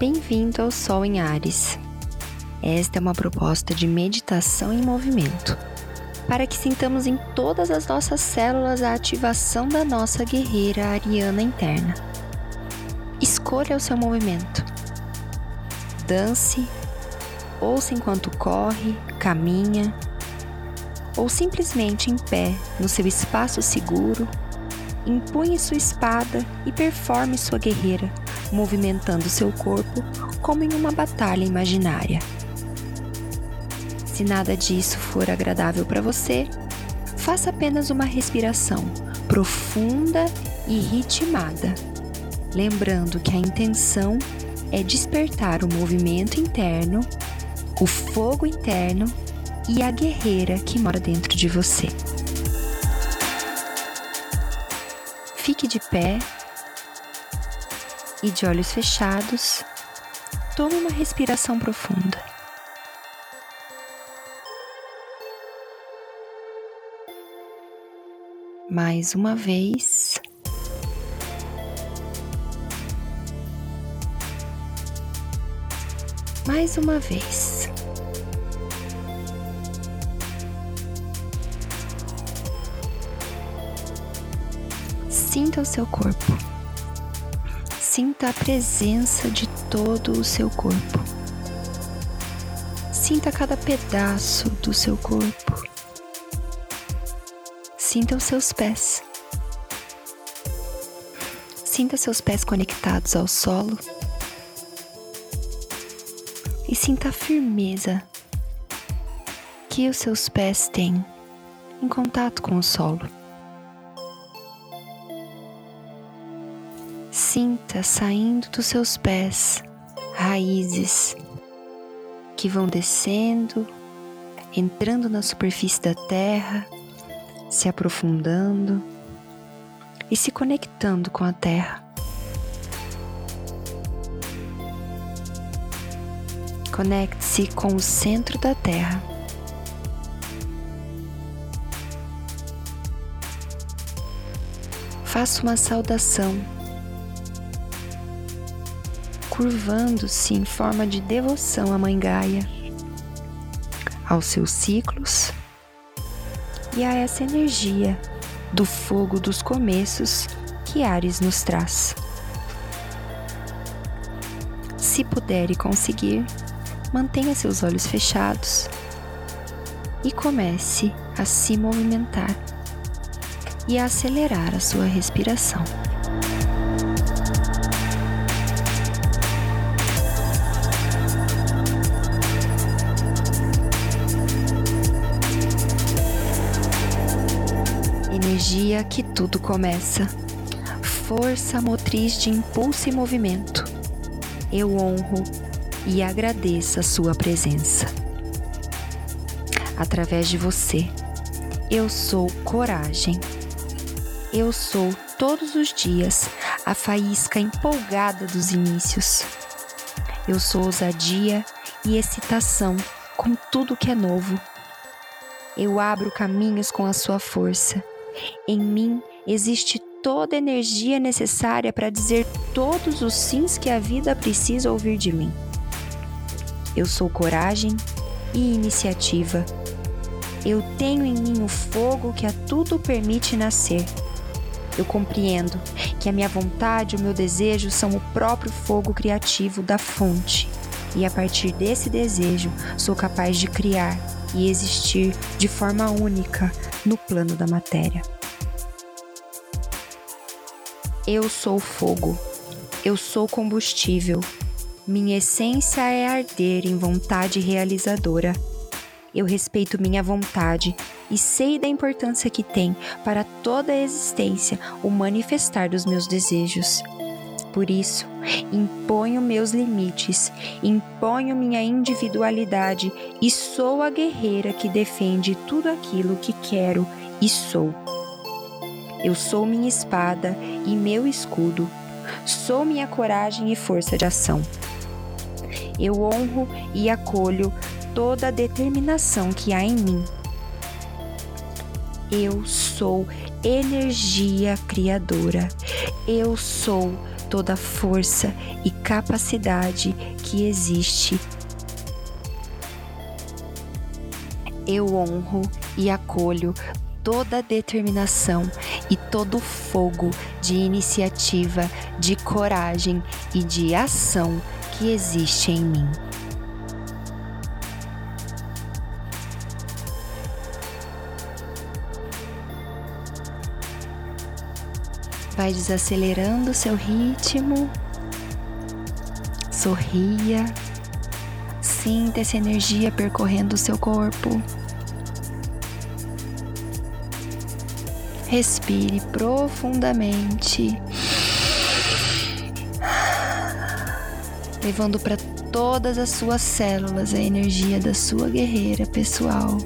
Bem-vindo ao Sol em Ares. Esta é uma proposta de meditação em movimento, para que sintamos em todas as nossas células a ativação da nossa guerreira ariana interna. Escolha o seu movimento. Dance, ouça enquanto corre, caminha, ou simplesmente em pé no seu espaço seguro, empunhe sua espada e performe sua guerreira movimentando seu corpo como em uma batalha imaginária. Se nada disso for agradável para você, faça apenas uma respiração profunda e ritmada, lembrando que a intenção é despertar o movimento interno, o fogo interno e a guerreira que mora dentro de você. Fique de pé e de olhos fechados, tome uma respiração profunda. Mais uma vez. Mais uma vez. Sinta o seu corpo. Sinta a presença de todo o seu corpo. Sinta cada pedaço do seu corpo. Sinta os seus pés. Sinta seus pés conectados ao solo. E sinta a firmeza que os seus pés têm em contato com o solo. Sinta saindo dos seus pés raízes que vão descendo, entrando na superfície da terra, se aprofundando e se conectando com a terra. Conecte-se com o centro da terra. Faça uma saudação curvando-se em forma de devoção à Mãe Gaia, aos seus ciclos e a essa energia do fogo dos começos que Ares nos traz. Se puder e conseguir, mantenha seus olhos fechados e comece a se movimentar e a acelerar a sua respiração. Energia que tudo começa, força motriz de impulso e movimento. Eu honro e agradeço a sua presença. Através de você, eu sou coragem. Eu sou todos os dias a faísca empolgada dos inícios. Eu sou ousadia e excitação com tudo que é novo. Eu abro caminhos com a sua força em mim existe toda a energia necessária para dizer todos os sims que a vida precisa ouvir de mim. Eu sou coragem e iniciativa. Eu tenho em mim o fogo que a tudo permite nascer. Eu compreendo que a minha vontade e o meu desejo são o próprio fogo criativo da fonte, e a partir desse desejo sou capaz de criar e existir de forma única no plano da matéria. Eu sou fogo, eu sou combustível. Minha essência é arder em vontade realizadora. Eu respeito minha vontade e sei da importância que tem para toda a existência o manifestar dos meus desejos. Por isso, imponho meus limites, imponho minha individualidade e sou a guerreira que defende tudo aquilo que quero e sou. Eu sou minha espada e meu escudo, sou minha coragem e força de ação. Eu honro e acolho toda a determinação que há em mim. Eu sou energia criadora. Eu sou toda a força e capacidade que existe. Eu honro e acolho toda a determinação e todo o fogo de iniciativa, de coragem e de ação que existe em mim. Vai desacelerando o seu ritmo. Sorria. Sinta essa energia percorrendo o seu corpo. Respire profundamente, levando para todas as suas células a energia da sua guerreira pessoal.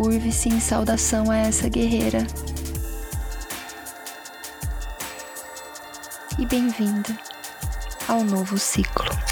Curve-se em saudação a essa guerreira. E bem-vinda ao novo ciclo.